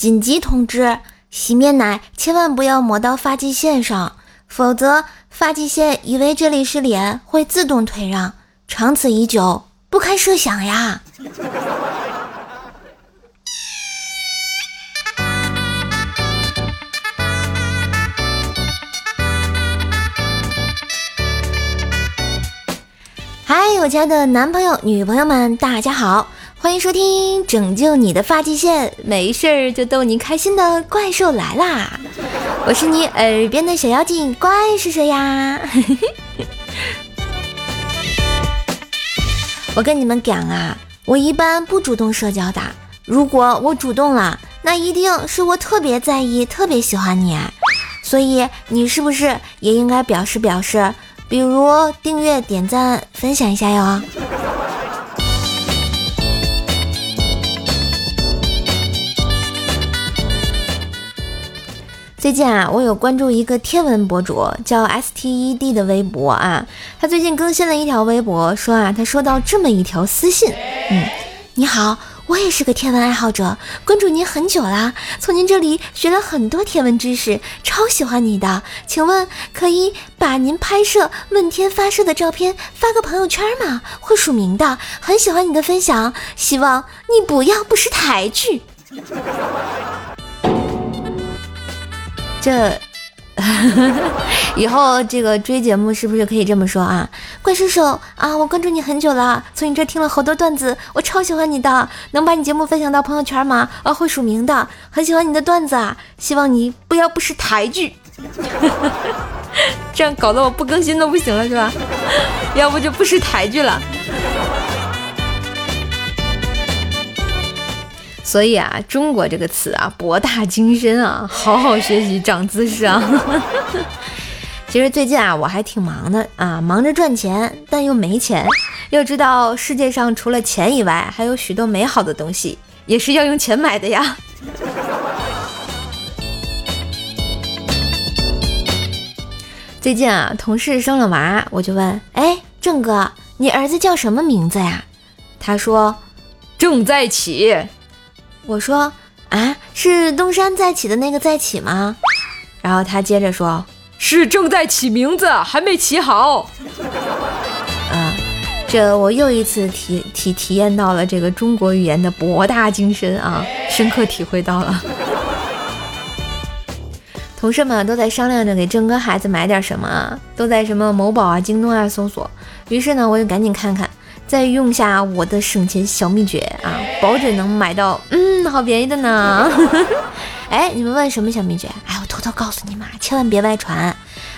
紧急通知：洗面奶千万不要抹到发际线上，否则发际线以为这里是脸，会自动退让，长此以久，不堪设想呀！嗨，我家的男朋友、女朋友们，大家好，欢迎收听拯救你的发际线，没事儿就逗你开心的怪兽来啦！我是你耳边的小妖精，怪是谁呀？我跟你们讲啊，我一般不主动社交的，如果我主动了，那一定是我特别在意、特别喜欢你，所以你是不是也应该表示表示？比如订阅、点赞、分享一下哟。最近啊，我有关注一个天文博主，叫 S T E D 的微博啊。他最近更新了一条微博，说啊，他收到这么一条私信，嗯，你好。我也是个天文爱好者，关注您很久啦，从您这里学了很多天文知识，超喜欢你的。请问可以把您拍摄问天发射的照片发个朋友圈吗？会署名的。很喜欢你的分享，希望你不要不识抬举。这。以后这个追节目是不是可以这么说啊？怪叔叔啊，我关注你很久了，从你这听了好多段子，我超喜欢你的，能把你节目分享到朋友圈吗？啊，会署名的，很喜欢你的段子啊，希望你不要不识抬举，这样搞得我不更新都不行了是吧？要不就不识抬举了。所以啊，中国这个词啊，博大精深啊，好好学习，长知识啊。其实最近啊，我还挺忙的啊，忙着赚钱，但又没钱。要知道，世界上除了钱以外，还有许多美好的东西，也是要用钱买的呀。最近啊，同事生了娃，我就问，哎，郑哥，你儿子叫什么名字呀？他说，正在起。我说啊，是东山再起的那个再起吗？然后他接着说，是正在起名字，还没起好。啊，这我又一次体体体验到了这个中国语言的博大精深啊，深刻体会到了。同事们都在商量着给郑哥孩子买点什么，都在什么某宝啊、京东啊搜索。于是呢，我就赶紧看看。再用下我的省钱小秘诀啊，保准能买到嗯好便宜的呢。哎，你们问什么小秘诀？哎，我偷偷告诉你们，千万别外传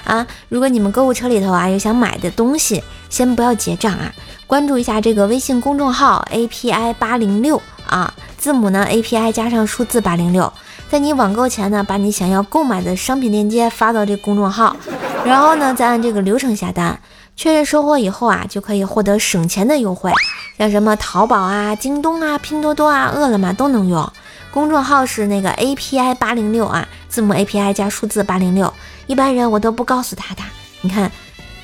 啊！如果你们购物车里头啊有想买的东西，先不要结账啊，关注一下这个微信公众号 API 八零六啊，字母呢 API 加上数字八零六，在你网购前呢，把你想要购买的商品链接发到这公众号，然后呢再按这个流程下单。确认收货以后啊，就可以获得省钱的优惠，像什么淘宝啊、京东啊、拼多多啊、饿了么都能用。公众号是那个 API 八零六啊，字母 API 加数字八零六，一般人我都不告诉他的。你看，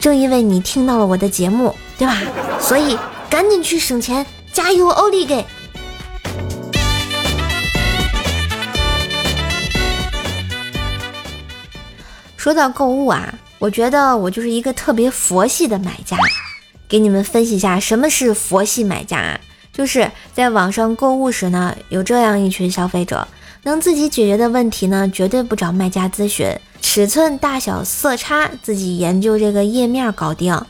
正因为你听到了我的节目，对吧？所以赶紧去省钱，加油，欧利给！说到购物啊。我觉得我就是一个特别佛系的买家，给你们分析一下什么是佛系买家。就是在网上购物时呢，有这样一群消费者，能自己解决的问题呢，绝对不找卖家咨询，尺寸大小色差自己研究这个页面搞定。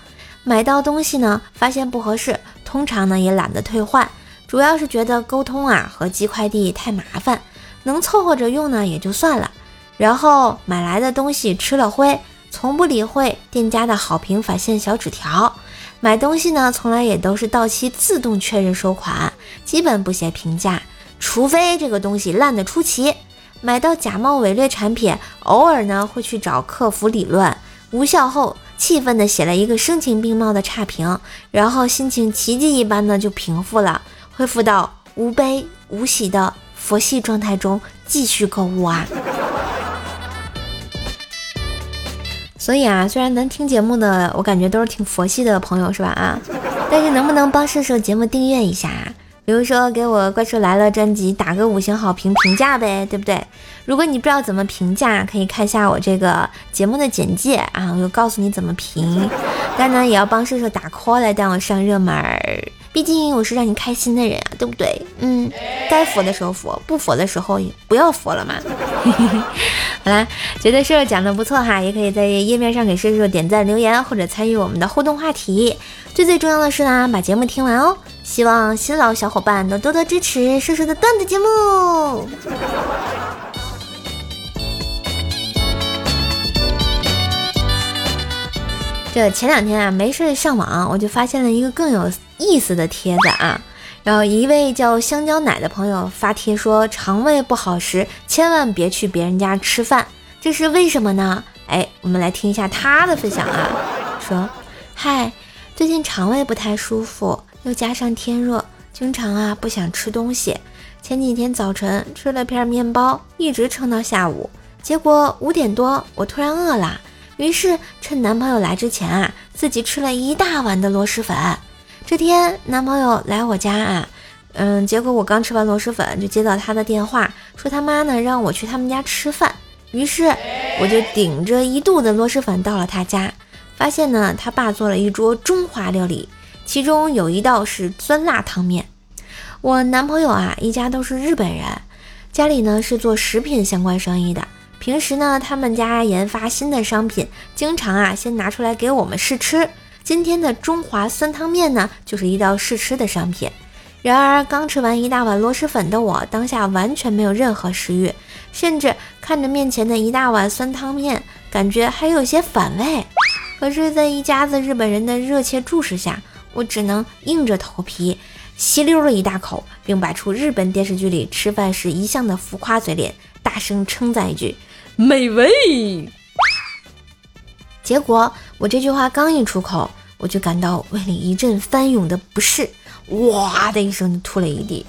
买到东西呢，发现不合适，通常呢也懒得退换，主要是觉得沟通啊和寄快递太麻烦，能凑合着用呢也就算了。然后买来的东西吃了灰。从不理会店家的好评返现小纸条，买东西呢，从来也都是到期自动确认收款，基本不写评价，除非这个东西烂得出奇。买到假冒伪劣产品，偶尔呢会去找客服理论，无效后气愤的写了一个声情并茂的差评，然后心情奇迹一般的就平复了，恢复到无悲无喜的佛系状态中继续购物啊。所以啊，虽然能听节目的，我感觉都是挺佛系的朋友，是吧？啊，但是能不能帮射手节目订阅一下？比如说给我《怪兽来了》专辑打个五星好评评价呗，对不对？如果你不知道怎么评价，可以看一下我这个节目的简介啊，我就告诉你怎么评。当然也要帮射手打 call 来带我上热门儿，毕竟我是让你开心的人啊，对不对？嗯，该佛的时候佛，不佛的时候不要佛了嘛。好啦，觉得射手讲的不错哈，也可以在页面上给射手点赞留言或者参与我们的互动话题。最最重要的是呢，把节目听完哦。希望新老小伙伴都多多支持射手的段子节目。这前两天啊，没事上网，我就发现了一个更有意思的帖子啊。然后一位叫香蕉奶的朋友发帖说，肠胃不好时千万别去别人家吃饭，这是为什么呢？哎，我们来听一下他的分享啊。说，嗨，最近肠胃不太舒服。又加上天热，经常啊不想吃东西。前几天早晨吃了片面包，一直撑到下午。结果五点多我突然饿了，于是趁男朋友来之前啊，自己吃了一大碗的螺蛳粉。这天男朋友来我家啊，嗯，结果我刚吃完螺蛳粉，就接到他的电话，说他妈呢让我去他们家吃饭。于是我就顶着一肚子螺蛳粉到了他家，发现呢他爸做了一桌中华料理。其中有一道是酸辣汤面。我男朋友啊，一家都是日本人，家里呢是做食品相关生意的。平时呢，他们家研发新的商品，经常啊先拿出来给我们试吃。今天的中华酸汤面呢，就是一道试吃的商品。然而，刚吃完一大碗螺蛳粉的我，当下完全没有任何食欲，甚至看着面前的一大碗酸汤面，感觉还有些反胃。可是，在一家子日本人的热切注视下，我只能硬着头皮吸溜了一大口，并摆出日本电视剧里吃饭时一向的浮夸嘴脸，大声称赞一句“美味”。结果我这句话刚一出口，我就感到胃里一阵翻涌的不适，哇的一声就吐了一地。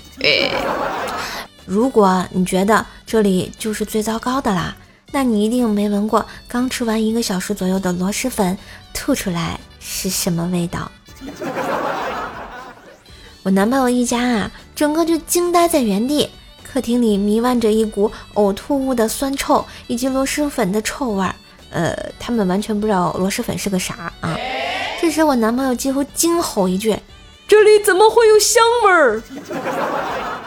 如果你觉得这里就是最糟糕的啦，那你一定没闻过刚吃完一个小时左右的螺蛳粉吐出来是什么味道。我男朋友一家啊，整个就惊呆在原地。客厅里弥漫着一股呕吐物的酸臭，以及螺蛳粉的臭味儿。呃，他们完全不知道螺蛳粉是个啥啊！这时，我男朋友几乎惊吼一句：“这里怎么会有香味儿？”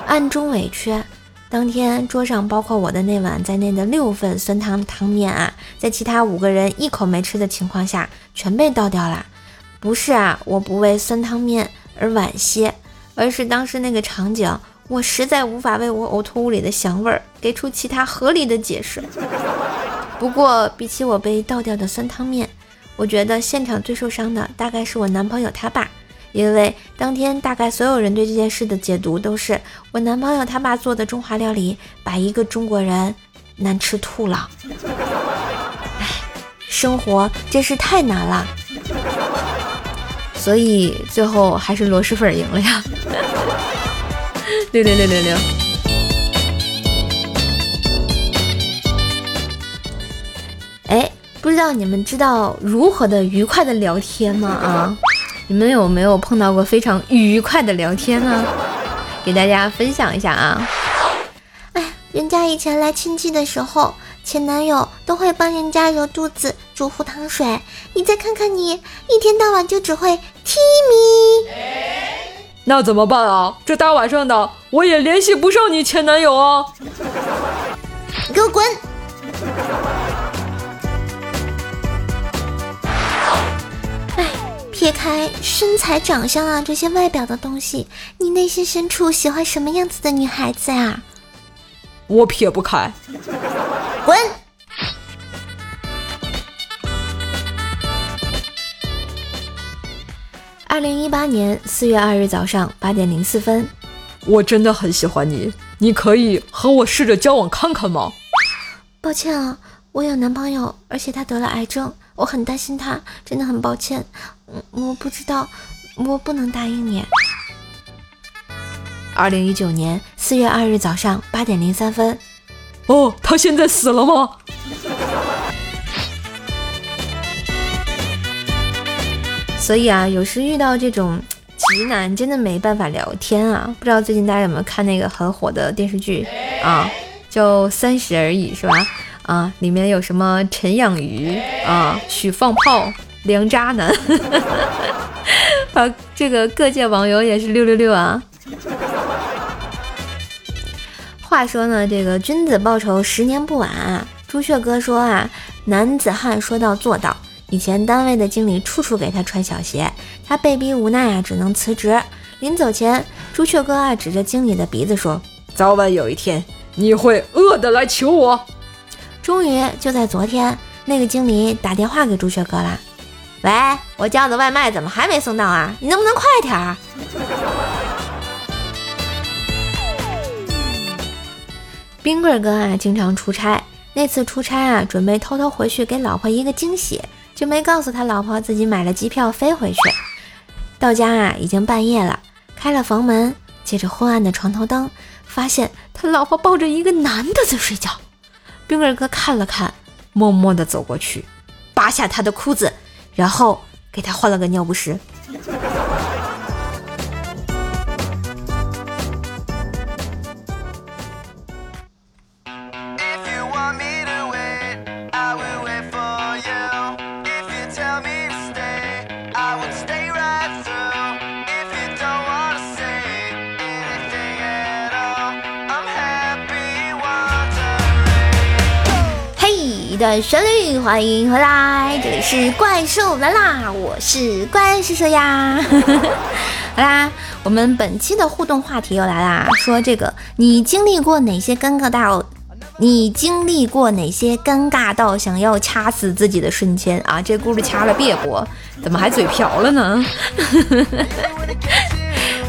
暗中委屈。当天桌上包括我的那碗在内的六份酸汤汤面啊，在其他五个人一口没吃的情况下，全被倒掉了。不是啊，我不为酸汤面而惋惜，而是当时那个场景，我实在无法为我呕吐物里的香味儿给出其他合理的解释。不过，比起我被倒掉的酸汤面，我觉得现场最受伤的大概是我男朋友他爸，因为当天大概所有人对这件事的解读都是我男朋友他爸做的中华料理把一个中国人难吃吐了。唉，生活真是太难了。所以最后还是螺蛳粉赢了呀！六六六六六。哎，不知道你们知道如何的愉快的聊天吗？啊，你们有没有碰到过非常愉快的聊天呢？给大家分享一下啊！哎，人家以前来亲戚的时候。前男友都会帮人家揉肚子、煮糊糖水，你再看看你，一天到晚就只会踢米。那怎么办啊？这大晚上的，我也联系不上你前男友啊！你给我滚！哎，撇开身材、长相啊这些外表的东西，你内心深处喜欢什么样子的女孩子啊？我撇不开。滚！二零一八年四月二日早上八点零四分，我真的很喜欢你，你可以和我试着交往看看吗？抱歉啊，我有男朋友，而且他得了癌症，我很担心他，真的很抱歉。嗯，我不知道，我不能答应你。二零一九年四月二日早上八点零三分。哦，他现在死了吗？所以啊，有时遇到这种直男真的没办法聊天啊！不知道最近大家有没有看那个很火的电视剧啊？就三十而已是吧？啊，里面有什么陈养鱼啊、许放炮、梁渣男，啊，这个各界网友也是六六六啊！话说呢，这个君子报仇，十年不晚。朱雀哥说啊，男子汉说到做到。以前单位的经理处处给他穿小鞋，他被逼无奈啊，只能辞职。临走前，朱雀哥啊指着经理的鼻子说：“早晚有一天，你会饿的来求我。”终于就在昨天，那个经理打电话给朱雀哥了：“喂，我叫的外卖怎么还没送到啊？你能不能快点儿？” 冰棍哥啊，经常出差。那次出差啊，准备偷偷回去给老婆一个惊喜，就没告诉他老婆自己买了机票飞回去。到家啊，已经半夜了，开了房门，借着昏暗的床头灯，发现他老婆抱着一个男的在睡觉。冰儿哥看了看，默默地走过去，扒下他的裤子，然后给他换了个尿不湿。的旋律，欢迎回来，这里是怪兽来啦，我是怪兽兽呀。好啦，我们本期的互动话题又来啦，说这个你经历过哪些尴尬到，你经历过哪些尴尬到想要掐死自己的瞬间啊？这轱辘掐了别播，怎么还嘴瓢了呢？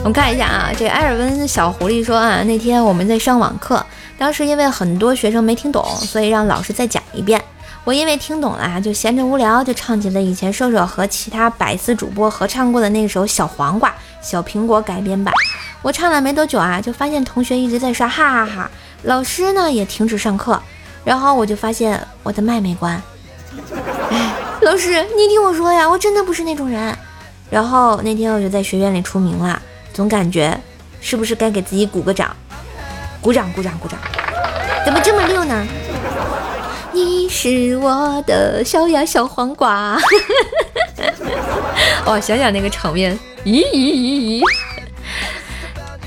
我们看一下啊，这埃尔温小狐狸说啊，那天我们在上网课。当时因为很多学生没听懂，所以让老师再讲一遍。我因为听懂了啊，就闲着无聊，就唱起了以前瘦瘦和其他百思主播合唱过的那首《小黄瓜》小苹果改编版。我唱了没多久啊，就发现同学一直在刷哈哈哈，老师呢也停止上课。然后我就发现我的麦没关。哎，老师，你听我说呀，我真的不是那种人。然后那天我就在学院里出名了，总感觉是不是该给自己鼓个掌？鼓掌，鼓掌，鼓掌！怎么这么溜呢？你是我的小呀小黄瓜。哦，想想那个场面，咦咦咦咦！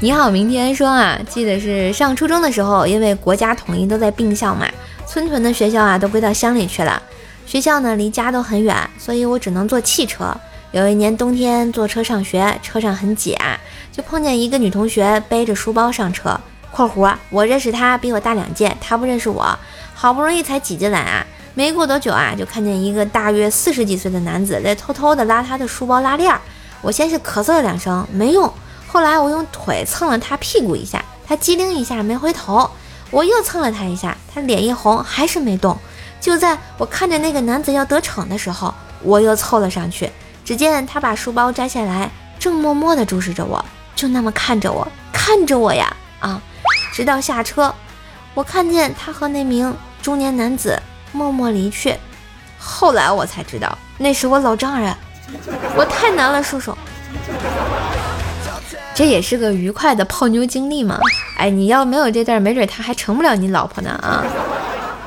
你好，明天说啊，记得是上初中的时候，因为国家统一都在并校嘛，村屯的学校啊都归到乡里去了。学校呢离家都很远，所以我只能坐汽车。有一年冬天坐车上学，车上很挤啊，就碰见一个女同学背着书包上车。（括弧）我认识她，比我大两届，她不认识我，好不容易才挤进来啊！没过多久啊，就看见一个大约四十几岁的男子在偷偷的拉他的书包拉链。我先是咳嗽了两声，没用。后来我用腿蹭了他屁股一下，他机灵一下没回头。我又蹭了他一下，他脸一红，还是没动。就在我看着那个男子要得逞的时候，我又凑了上去。只见他把书包摘下来，正默默地注视着我，就那么看着我，看着我呀啊！直到下车，我看见他和那名中年男子默默离去。后来我才知道，那是我老丈人。我太难了，叔叔。这也是个愉快的泡妞经历嘛？哎，你要没有这段，没准他还成不了你老婆呢啊！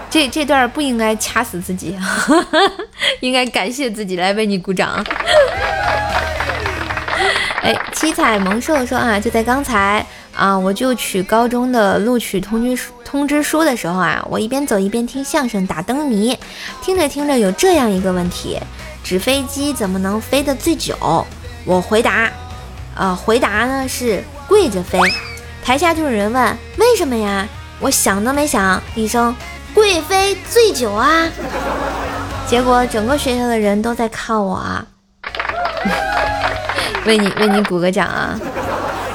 这这段不应该掐死自己，应该感谢自己来为你鼓掌。哎，七彩萌兽说啊，就在刚才。啊！我就取高中的录取通知书通知书的时候啊，我一边走一边听相声打灯谜，听着听着有这样一个问题：纸飞机怎么能飞得最久？我回答，啊，回答呢是跪着飞。台下就有人问为什么呀？我想都没想一声，贵妃醉酒啊！结果整个学校的人都在看我啊，为你为你鼓个掌啊！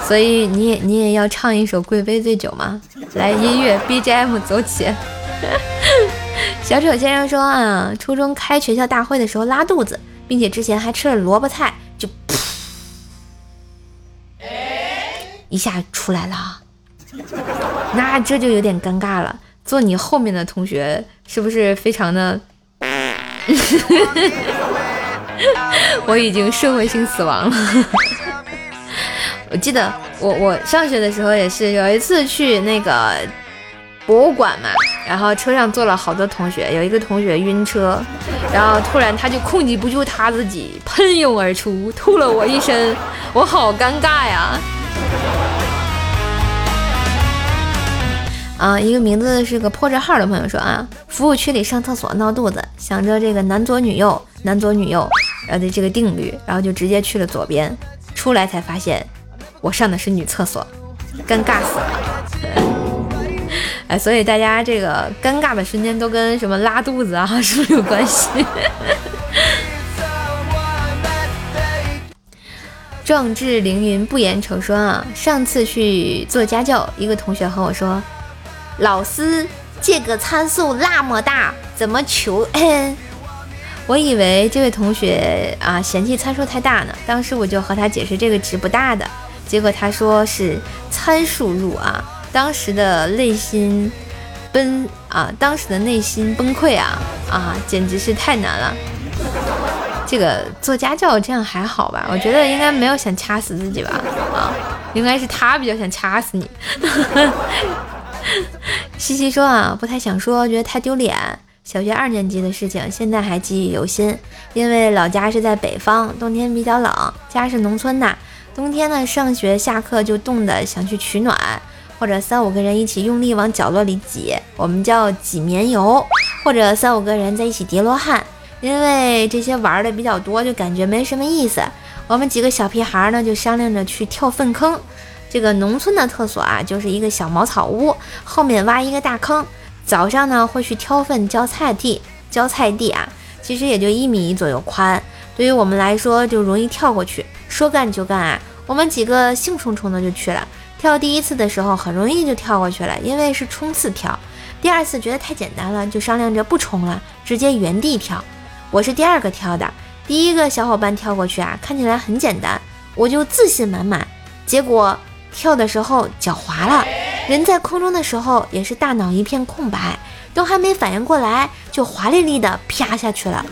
所以你也你也要唱一首《贵妃醉酒》吗？来，音乐 BGM 走起。小丑先生说啊，初中开学校大会的时候拉肚子，并且之前还吃了萝卜菜，就一下出来了。那这就有点尴尬了。坐你后面的同学是不是非常的？我已经社会性死亡了。我记得我我上学的时候也是有一次去那个博物馆嘛，然后车上坐了好多同学，有一个同学晕车，然后突然他就控制不住他自己喷涌而出，吐了我一身，我好尴尬呀。啊，一个名字是个破折号的朋友说啊，服务区里上厕所闹肚子，想着这个男左女右，男左女右，然后的这个定律，然后就直接去了左边，出来才发现我上的是女厕所，尴尬死了。哎，所以大家这个尴尬的瞬间都跟什么拉肚子啊，是不是有关系？壮志凌云不言愁说啊，上次去做家教，一个同学和我说。老师，这个参数那么大，怎么求 我以为这位同学啊嫌弃参数太大呢，当时我就和他解释这个值不大的，结果他说是参数入啊，当时的内心崩啊，当时的内心崩溃啊啊，简直是太难了。这个做家教这样还好吧？我觉得应该没有想掐死自己吧？啊，应该是他比较想掐死你。西西说啊，不太想说，觉得太丢脸。小学二年级的事情，现在还记忆犹新。因为老家是在北方，冬天比较冷，家是农村的。冬天呢，上学下课就冻得想去取暖，或者三五个人一起用力往角落里挤，我们叫挤棉油，或者三五个人在一起叠罗汉。因为这些玩的比较多，就感觉没什么意思。我们几个小屁孩呢，就商量着去跳粪坑。这个农村的厕所啊，就是一个小茅草屋，后面挖一个大坑。早上呢会去挑粪浇菜地，浇菜地啊，其实也就一米左右宽，对于我们来说就容易跳过去。说干就干啊，我们几个兴冲冲的就去了。跳第一次的时候很容易就跳过去了，因为是冲刺跳。第二次觉得太简单了，就商量着不冲了，直接原地跳。我是第二个跳的，第一个小伙伴跳过去啊，看起来很简单，我就自信满满，结果。跳的时候脚滑了，人在空中的时候也是大脑一片空白，都还没反应过来，就华丽丽的啪下去了。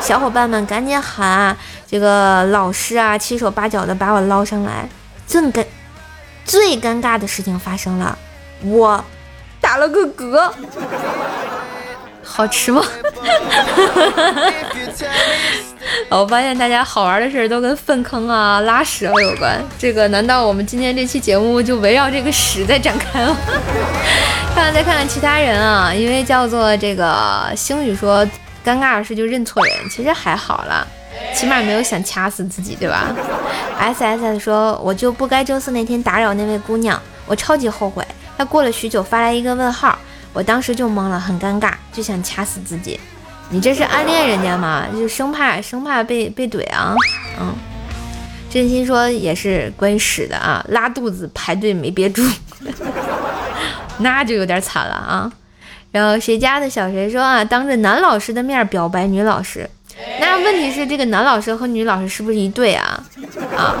小伙伴们赶紧喊，这个老师啊，七手八脚的把我捞上来。最尴最尴尬的事情发生了，我打了个嗝。好吃吗？我发现大家好玩的事儿都跟粪坑啊、拉屎有关。这个难道我们今天这期节目就围绕这个屎在展开吗？看 看再看看其他人啊，因为叫做这个星宇说尴尬的事就认错人，其实还好了，起码没有想掐死自己，对吧？S S S 说我就不该周四那天打扰那位姑娘，我超级后悔。她过了许久发来一个问号。我当时就懵了，很尴尬，就想掐死自己。你这是暗恋人家吗？就生怕生怕被被怼啊。嗯，真心说也是关于屎的啊，拉肚子排队没憋住，那就有点惨了啊。然后谁家的小谁说啊，当着男老师的面表白女老师，那问题是这个男老师和女老师是不是一对啊？啊，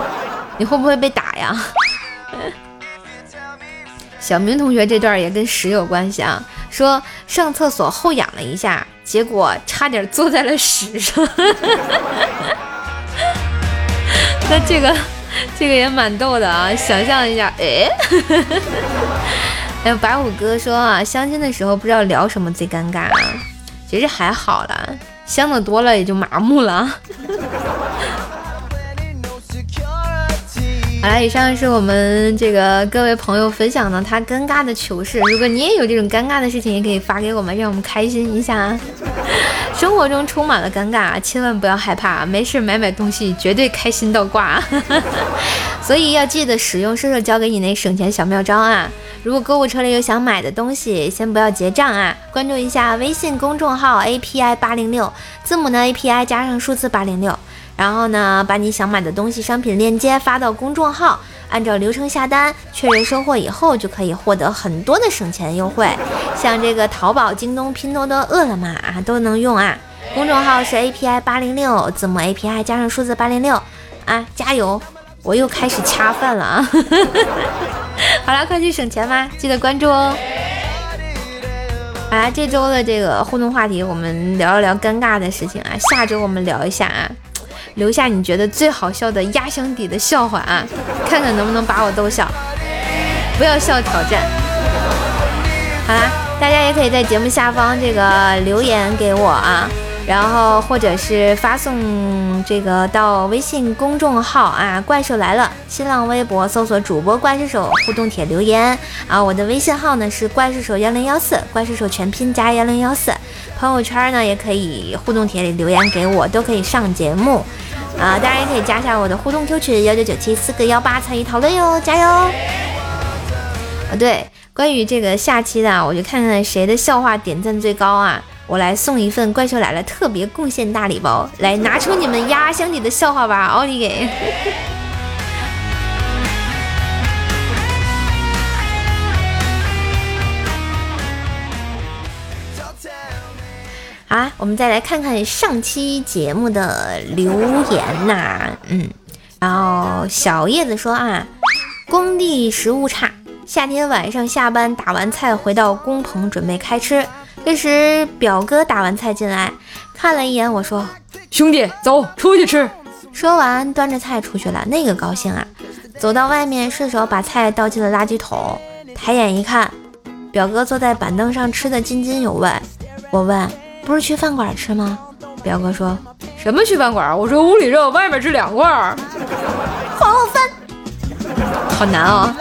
你会不会被打呀？小明同学这段也跟屎有关系啊，说上厕所后仰了一下，结果差点坐在了屎上。那这个这个也蛮逗的啊，想象一下，哎，还有白虎哥说啊，相亲的时候不知道聊什么最尴尬啊，其实还好啦，相的多了也就麻木了。好了，以上是我们这个各位朋友分享的他尴尬的糗事。如果你也有这种尴尬的事情，也可以发给我们，让我们开心一下。生活中充满了尴尬，千万不要害怕，没事买买东西绝对开心到挂。所以要记得使用射手教给你那省钱小妙招啊！如果购物车里有想买的东西，先不要结账啊，关注一下微信公众号 API 八零六，字母呢 API 加上数字八零六。然后呢，把你想买的东西商品链接发到公众号，按照流程下单，确认收货以后，就可以获得很多的省钱优惠。像这个淘宝、京东、拼多多、饿了么啊，都能用啊。公众号是 A P I 八零六，字母 A P I 加上数字八零六啊，加油！我又开始掐饭了啊。好了，快去省钱吧，记得关注哦。好啦，这周的这个互动话题，我们聊一聊尴尬的事情啊。下周我们聊一下啊。留下你觉得最好笑的压箱底的笑话啊，看看能不能把我逗笑。不要笑挑战。好啦，大家也可以在节目下方这个留言给我啊。然后或者是发送这个到微信公众号啊，怪兽来了，新浪微博搜索主播怪兽手互动帖留言啊，我的微信号呢是怪兽手幺零幺四，怪兽手全拼加幺零幺四，朋友圈呢也可以互动帖里留言给我，都可以上节目啊，大家也可以加一下我的互动 Q 群幺九九七四个幺八参与讨论哟，加油！啊对，关于这个下期的，我就看看谁的笑话点赞最高啊。我来送一份怪兽来了特别贡献大礼包，来拿出你们压箱底的笑话吧，奥利给！好，我们再来看看上期节目的留言呐，嗯，然后小叶子说啊，工地食物差，夏天晚上下班打完菜回到工棚准备开吃。这时，表哥打完菜进来，看了一眼我说：“兄弟，走出去吃。”说完，端着菜出去了。那个高兴啊！走到外面，顺手把菜倒进了垃圾桶。抬眼一看，表哥坐在板凳上吃的津津有味。我问：“不是去饭馆吃吗？”表哥说：“什么去饭馆？我说屋里热，外面吃凉快。”还我饭，好难哦。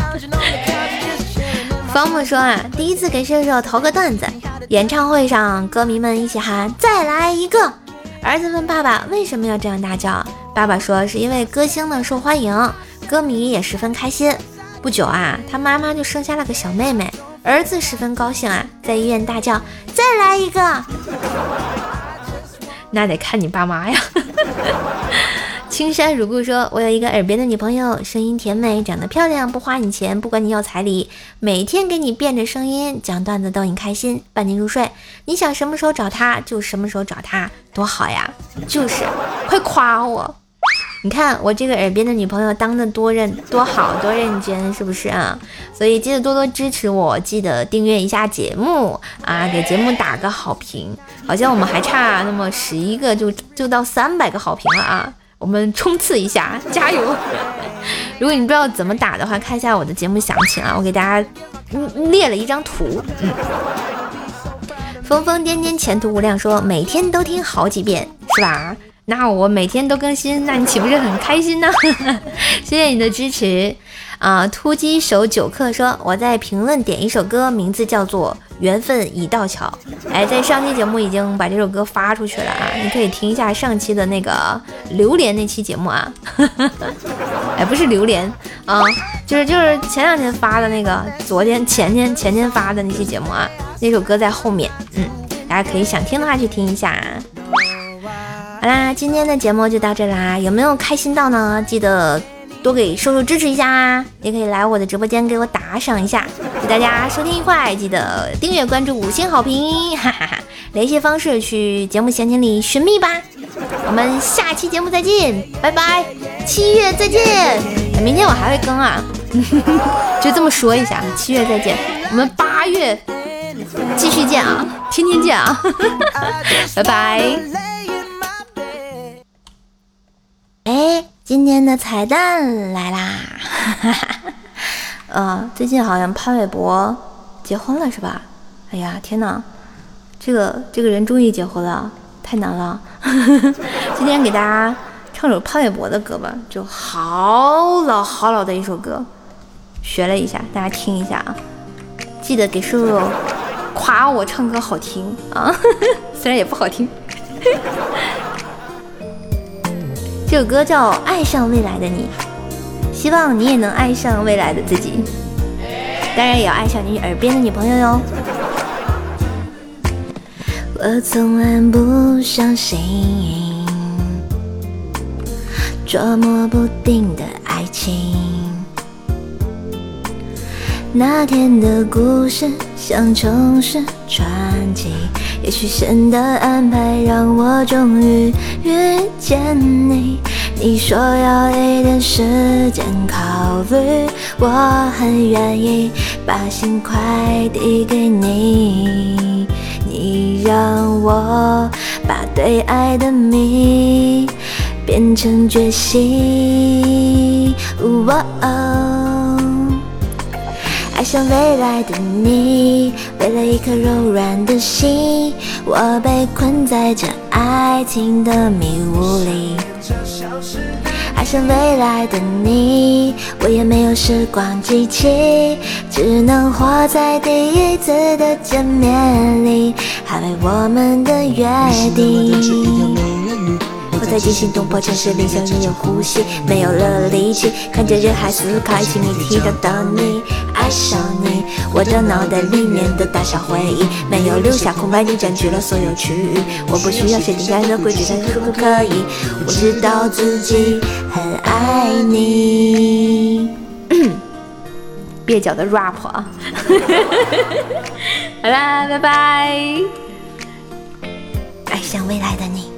方木说啊，第一次给射手投个段子。演唱会上，歌迷们一起喊“再来一个”。儿子问爸爸为什么要这样大叫，爸爸说是因为歌星呢受欢迎，歌迷也十分开心。不久啊，他妈妈就生下了个小妹妹，儿子十分高兴啊，在医院大叫“再来一个”。那得看你爸妈呀。青山如故说：“我有一个耳边的女朋友，声音甜美，长得漂亮，不花你钱，不管你要彩礼，每天给你变着声音讲段子逗你开心，伴你入睡。你想什么时候找她就什么时候找她，多好呀！就是，快夸我！你看我这个耳边的女朋友当的多认多好多认真，是不是啊？所以记得多多支持我，记得订阅一下节目啊，给节目打个好评。好像我们还差那么十一个，就就到三百个好评了啊！”我们冲刺一下，加油！如果你不知道怎么打的话，看一下我的节目详情啊，我给大家嗯列了一张图。嗯，疯疯癫癫，前途无量，说每天都听好几遍，是吧？那我每天都更新，那你岂不是很开心呢？谢谢你的支持。啊！突击手九克说：“我在评论点一首歌，名字叫做《缘分已到桥》。哎，在上期节目已经把这首歌发出去了啊！你可以听一下上期的那个榴莲那期节目啊。哎，不是榴莲啊，就是就是前两天发的那个，昨天、前天、前天发的那期节目啊。那首歌在后面，嗯，大家可以想听的话去听一下。好啦，今天的节目就到这啦，有没有开心到呢？记得。多给瘦瘦支持一下啊！也可以来我的直播间给我打赏一下。祝大家收听愉快，记得订阅、关注、五星好评，哈哈哈！联系方式去节目详情里寻觅吧。我们下期节目再见，拜拜！七月再见，明天我还会更啊，就这么说一下。七月再见，我们八月继续见啊，天天见啊，拜拜！哎。今天的彩蛋来啦！哈哈哈呃，最近好像潘玮柏结婚了，是吧？哎呀，天哪，这个这个人终于结婚了，太难了。今天给大家唱首潘玮柏的歌吧，就好老好老的一首歌，学了一下，大家听一下啊。记得给叔叔夸我唱歌好听啊，虽然也不好听。这首歌叫《爱上未来的你》，希望你也能爱上未来的自己，当然也要爱上你耳边的女朋友哟。我从来不相信捉摸不定的爱情，那天的故事像城市传奇。也许神的安排让我终于遇见你。你说要一点时间考虑，我很愿意把心快递给你。你让我把对爱的谜变成决心。哇哦，爱上未来的你，为了一颗柔软的心，我被困在这爱情的迷雾里。爱上未来的你，我也没有时光机器，只能活在第一次的见面里，捍卫我们的约定。我在惊心动魄城市里，像没有呼吸，没有了力气，看着人海似海，心里提到的你，爱上你，我的脑袋里面的大小回忆，没有留下空白，你占据了所有区域。我不需要谁定下的规矩，但可不可以？我知道自己很爱你。蹩脚的 rap 啊！好啦，拜拜。爱上未来的你。